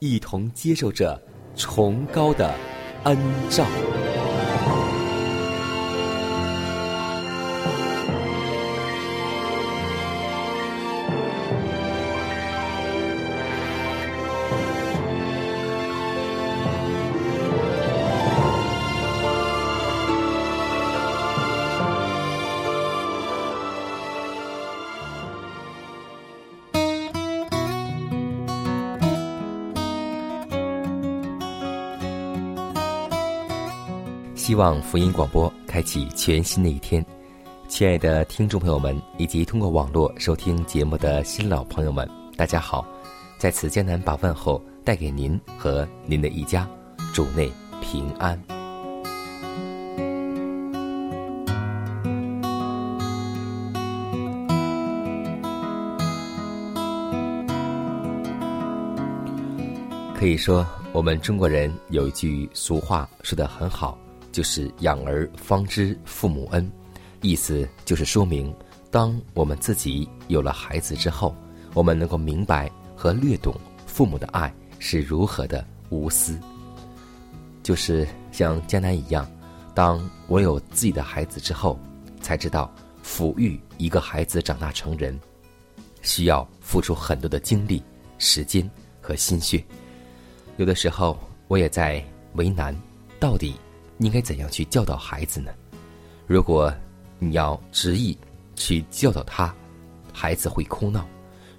一同接受着崇高的恩照。望福音广播开启全新的一天，亲爱的听众朋友们，以及通过网络收听节目的新老朋友们，大家好！在此艰难把问候带给您和您的一家，主内平安。可以说，我们中国人有一句俗话说得很好。就是养儿方知父母恩，意思就是说明，当我们自己有了孩子之后，我们能够明白和略懂父母的爱是如何的无私。就是像江南一样，当我有自己的孩子之后，才知道抚育一个孩子长大成人，需要付出很多的精力、时间和心血。有的时候，我也在为难，到底。应该怎样去教导孩子呢？如果你要执意去教导他，孩子会哭闹；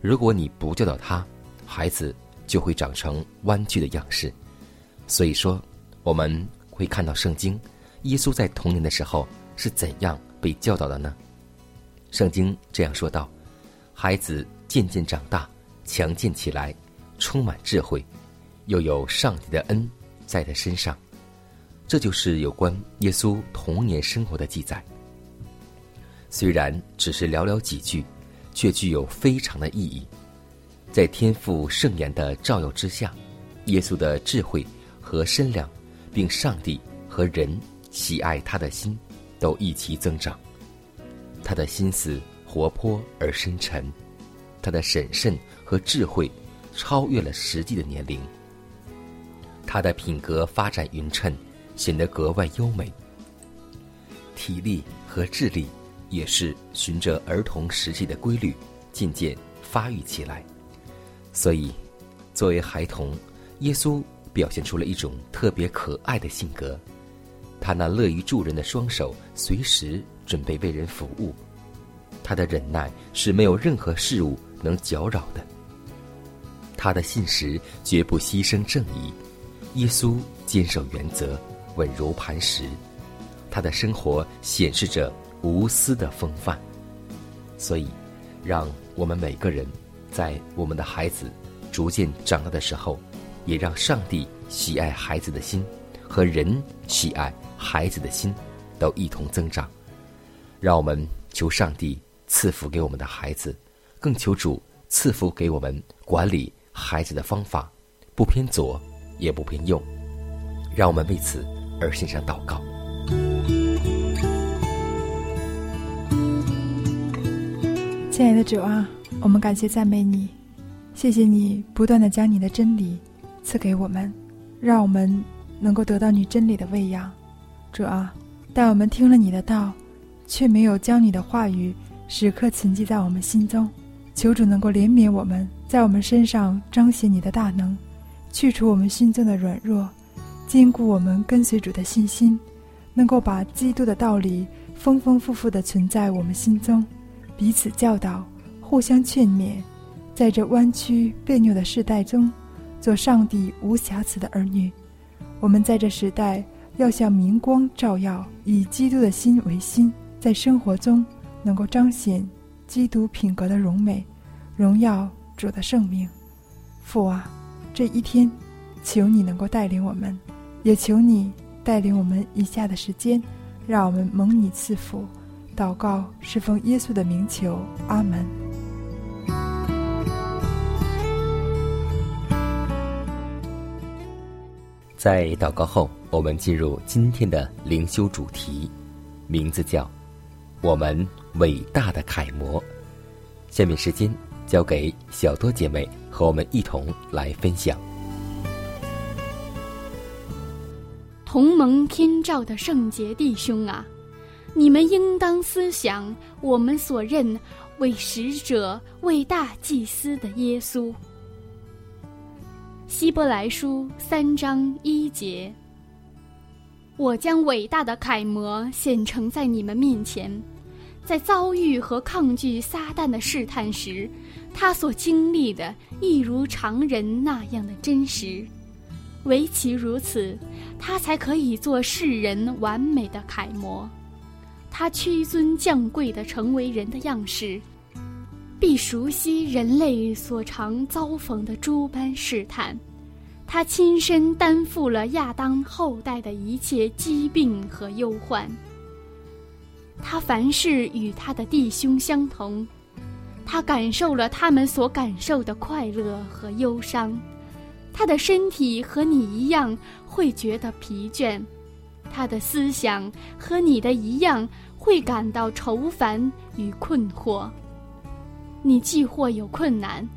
如果你不教导他，孩子就会长成弯曲的样式。所以说，我们会看到圣经，耶稣在童年的时候是怎样被教导的呢？圣经这样说道：“孩子渐渐长大，强健起来，充满智慧，又有上帝的恩在他身上。”这就是有关耶稣童年生活的记载。虽然只是寥寥几句，却具有非常的意义。在天父圣言的照耀之下，耶稣的智慧和身量，并上帝和人喜爱他的心，都一齐增长。他的心思活泼而深沉，他的审慎和智慧超越了实际的年龄。他的品格发展匀称。显得格外优美，体力和智力也是循着儿童时期的规律渐渐发育起来。所以，作为孩童，耶稣表现出了一种特别可爱的性格。他那乐于助人的双手随时准备为人服务，他的忍耐是没有任何事物能搅扰的。他的信实绝不牺牲正义，耶稣坚守原则。稳如磐石，他的生活显示着无私的风范。所以，让我们每个人在我们的孩子逐渐长大的时候，也让上帝喜爱孩子的心和人喜爱孩子的心都一同增长。让我们求上帝赐福给我们的孩子，更求主赐福给我们管理孩子的方法，不偏左也不偏右。让我们为此。而献上祷告，亲爱的主啊，我们感谢赞美你，谢谢你不断的将你的真理赐给我们，让我们能够得到你真理的喂养。主啊，但我们听了你的道，却没有将你的话语时刻存记在我们心中。求主能够怜悯我们，在我们身上彰显你的大能，去除我们心中的软弱，坚固我们跟随主的信心，能够把基督的道理丰丰富富的存在我们心中，彼此教导，互相劝勉，在这弯曲别扭的时代中，做上帝无瑕疵的儿女。我们在这时代。要像明光照耀，以基督的心为心，在生活中能够彰显基督品格的荣美，荣耀主的圣命。父啊，这一天，求你能够带领我们，也求你带领我们以下的时间，让我们蒙你赐福。祷告是奉耶稣的名求，阿门。在祷告后。我们进入今天的灵修主题，名字叫“我们伟大的楷模”。下面时间交给小多姐妹和我们一同来分享。同盟天照的圣洁弟兄啊，你们应当思想我们所认为使者、为大祭司的耶稣。希伯来书三章一节。我将伟大的楷模显呈在你们面前，在遭遇和抗拒撒旦的试探时，他所经历的一如常人那样的真实。唯其如此，他才可以做世人完美的楷模。他屈尊降贵的成为人的样式，必熟悉人类所常遭逢的诸般试探。他亲身担负了亚当后代的一切疾病和忧患。他凡事与他的弟兄相同，他感受了他们所感受的快乐和忧伤。他的身体和你一样会觉得疲倦，他的思想和你的一样会感到愁烦与困惑。你既或有困难，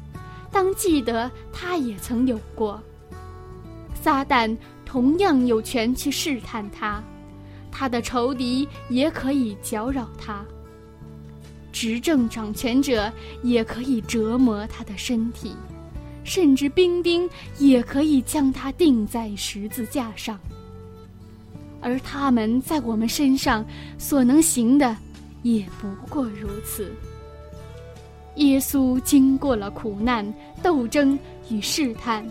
当记得他也曾有过。撒旦同样有权去试探他，他的仇敌也可以搅扰他。执政掌权者也可以折磨他的身体，甚至兵丁也可以将他钉在十字架上。而他们在我们身上所能行的，也不过如此。耶稣经过了苦难、斗争与试探。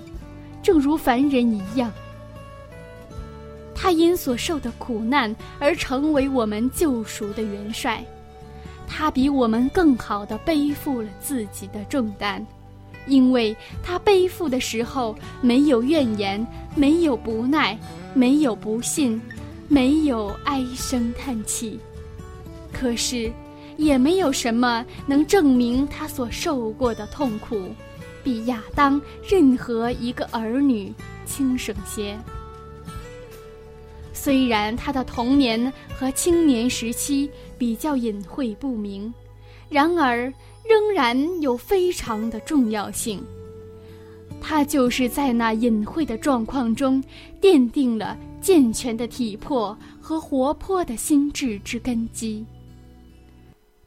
正如凡人一样，他因所受的苦难而成为我们救赎的元帅。他比我们更好的背负了自己的重担，因为他背负的时候没有怨言，没有不耐，没有不信，没有唉声叹气。可是，也没有什么能证明他所受过的痛苦。比亚当任何一个儿女轻省些。虽然他的童年和青年时期比较隐晦不明，然而仍然有非常的重要性。他就是在那隐晦的状况中，奠定了健全的体魄和活泼的心智之根基。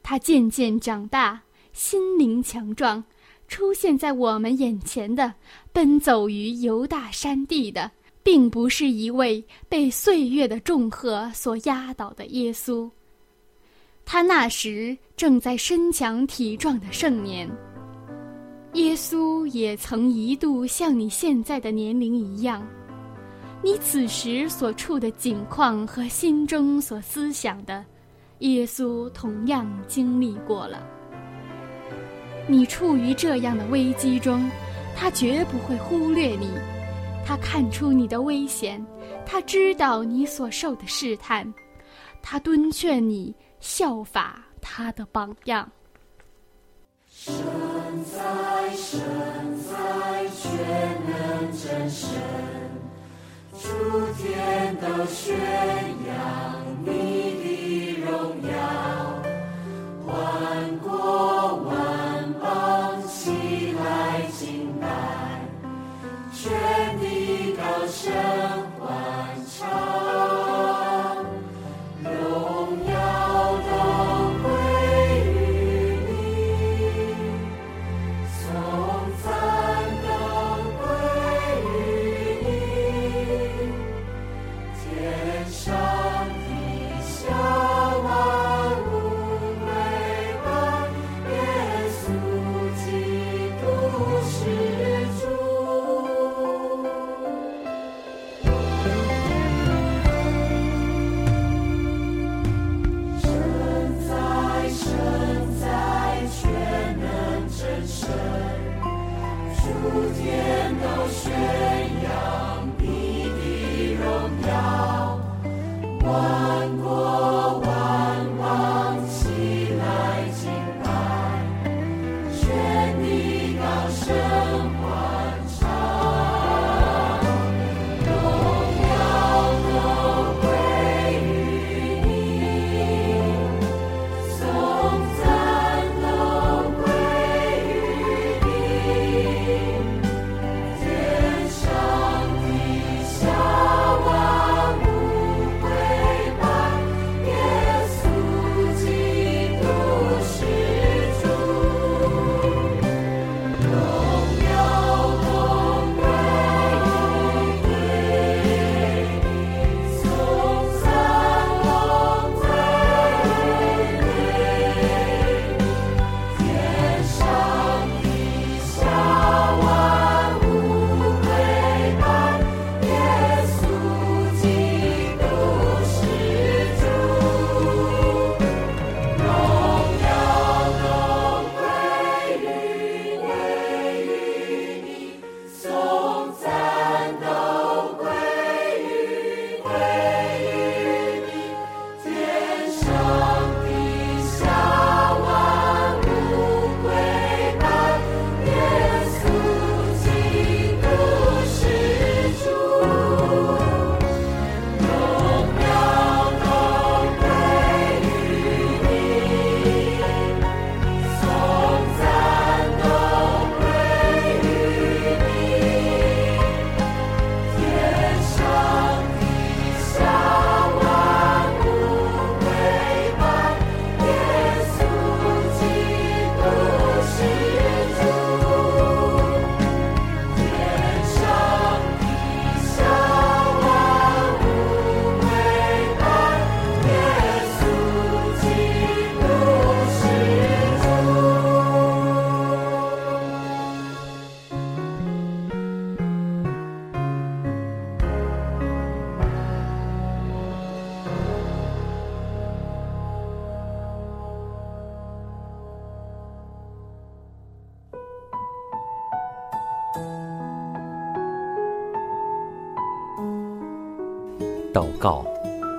他渐渐长大，心灵强壮。出现在我们眼前的，奔走于犹大山地的，并不是一位被岁月的重荷所压倒的耶稣。他那时正在身强体壮的盛年。耶稣也曾一度像你现在的年龄一样，你此时所处的境况和心中所思想的，耶稣同样经历过了。你处于这样的危机中，他绝不会忽略你。他看出你的危险，他知道你所受的试探，他敦劝你效法他的榜样。神在，神在，全能真神，诸天都宣扬你的荣耀，万国万。全地高声欢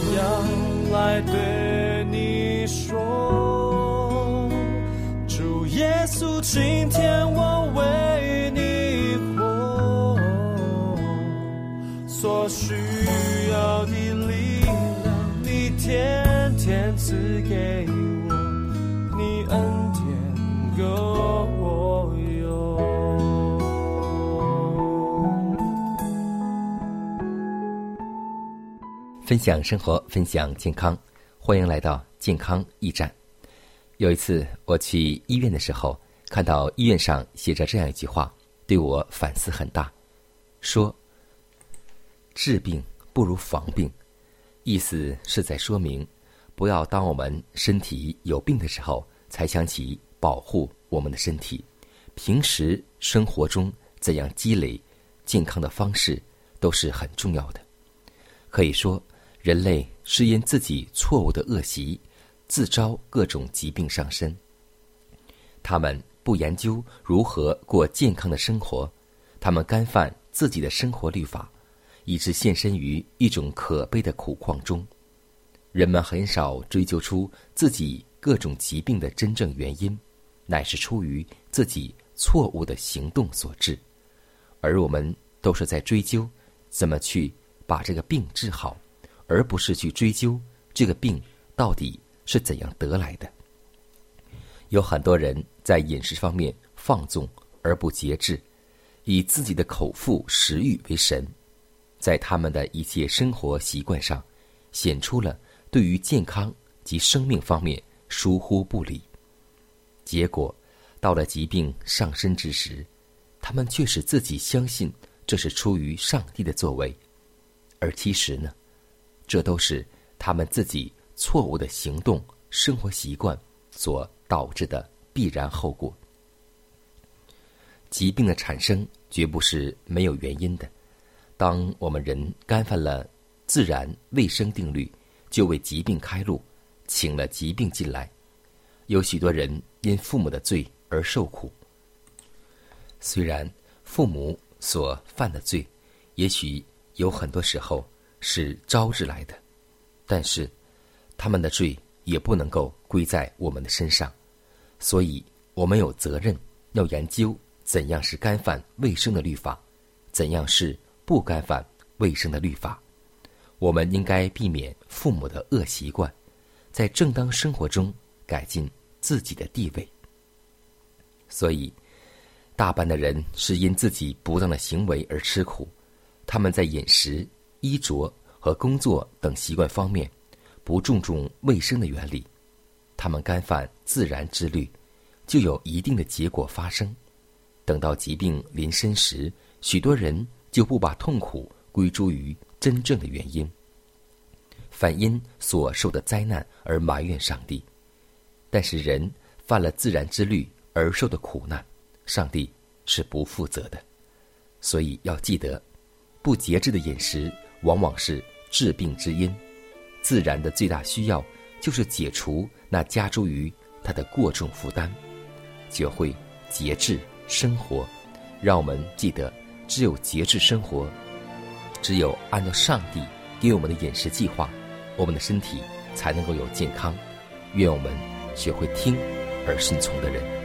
我也要来对你说，主耶稣，今天我分享生活，分享健康，欢迎来到健康驿站。有一次我去医院的时候，看到医院上写着这样一句话，对我反思很大，说：“治病不如防病。”意思是在说明，不要当我们身体有病的时候才想起保护我们的身体，平时生活中怎样积累健康的方式都是很重要的。可以说。人类是因自己错误的恶习，自招各种疾病上身。他们不研究如何过健康的生活，他们干犯自己的生活律法，以致现身于一种可悲的苦况中。人们很少追究出自己各种疾病的真正原因，乃是出于自己错误的行动所致，而我们都是在追究怎么去把这个病治好。而不是去追究这个病到底是怎样得来的。有很多人在饮食方面放纵而不节制，以自己的口腹食欲为神，在他们的一切生活习惯上，显出了对于健康及生命方面疏忽不理。结果，到了疾病上身之时，他们却使自己相信这是出于上帝的作为，而其实呢？这都是他们自己错误的行动、生活习惯所导致的必然后果。疾病的产生绝不是没有原因的。当我们人干犯了自然卫生定律，就为疾病开路，请了疾病进来。有许多人因父母的罪而受苦。虽然父母所犯的罪，也许有很多时候。是招致来的，但是他们的罪也不能够归在我们的身上，所以我们有责任要研究怎样是干犯卫生的律法，怎样是不干犯卫生的律法。我们应该避免父母的恶习惯，在正当生活中改进自己的地位。所以，大半的人是因自己不当的行为而吃苦，他们在饮食。衣着和工作等习惯方面，不注重卫生的原理，他们干犯自然之律，就有一定的结果发生。等到疾病临身时，许多人就不把痛苦归诸于真正的原因，反因所受的灾难而埋怨上帝。但是人犯了自然之律而受的苦难，上帝是不负责的。所以要记得，不节制的饮食。往往是治病之因，自然的最大需要就是解除那加诸于他的过重负担，学会节制生活。让我们记得，只有节制生活，只有按照上帝给我们的饮食计划，我们的身体才能够有健康。愿我们学会听而顺从的人。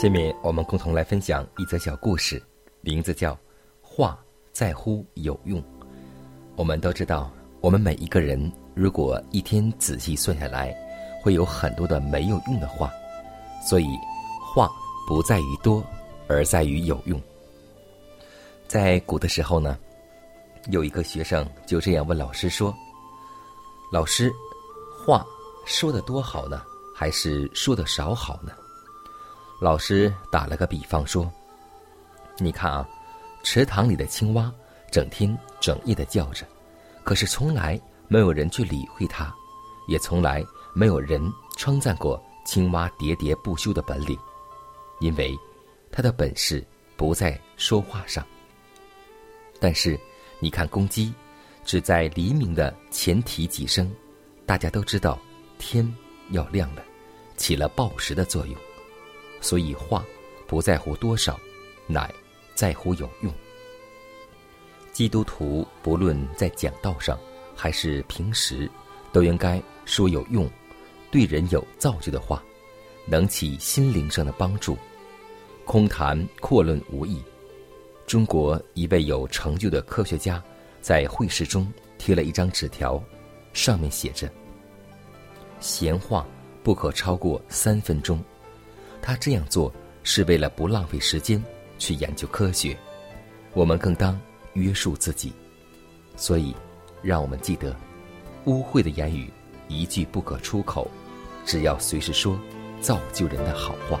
下面我们共同来分享一则小故事，名字叫《话在乎有用》。我们都知道，我们每一个人如果一天仔细算下来，会有很多的没有用的话。所以，话不在于多，而在于有用。在古的时候呢，有一个学生就这样问老师说：“老师，话说的多好呢，还是说的少好呢？”老师打了个比方说：“你看啊，池塘里的青蛙整天整夜的叫着，可是从来没有人去理会它，也从来没有人称赞过青蛙喋喋不休的本领，因为它的本事不在说话上。但是，你看公鸡，只在黎明的前提几声，大家都知道天要亮了，起了报时的作用。”所以话不在乎多少，乃在乎有用。基督徒不论在讲道上还是平时，都应该说有用、对人有造就的话，能起心灵上的帮助。空谈阔论无益。中国一位有成就的科学家在会试中贴了一张纸条，上面写着：“闲话不可超过三分钟。”他这样做是为了不浪费时间去研究科学，我们更当约束自己。所以，让我们记得，污秽的言语一句不可出口，只要随时说造就人的好话。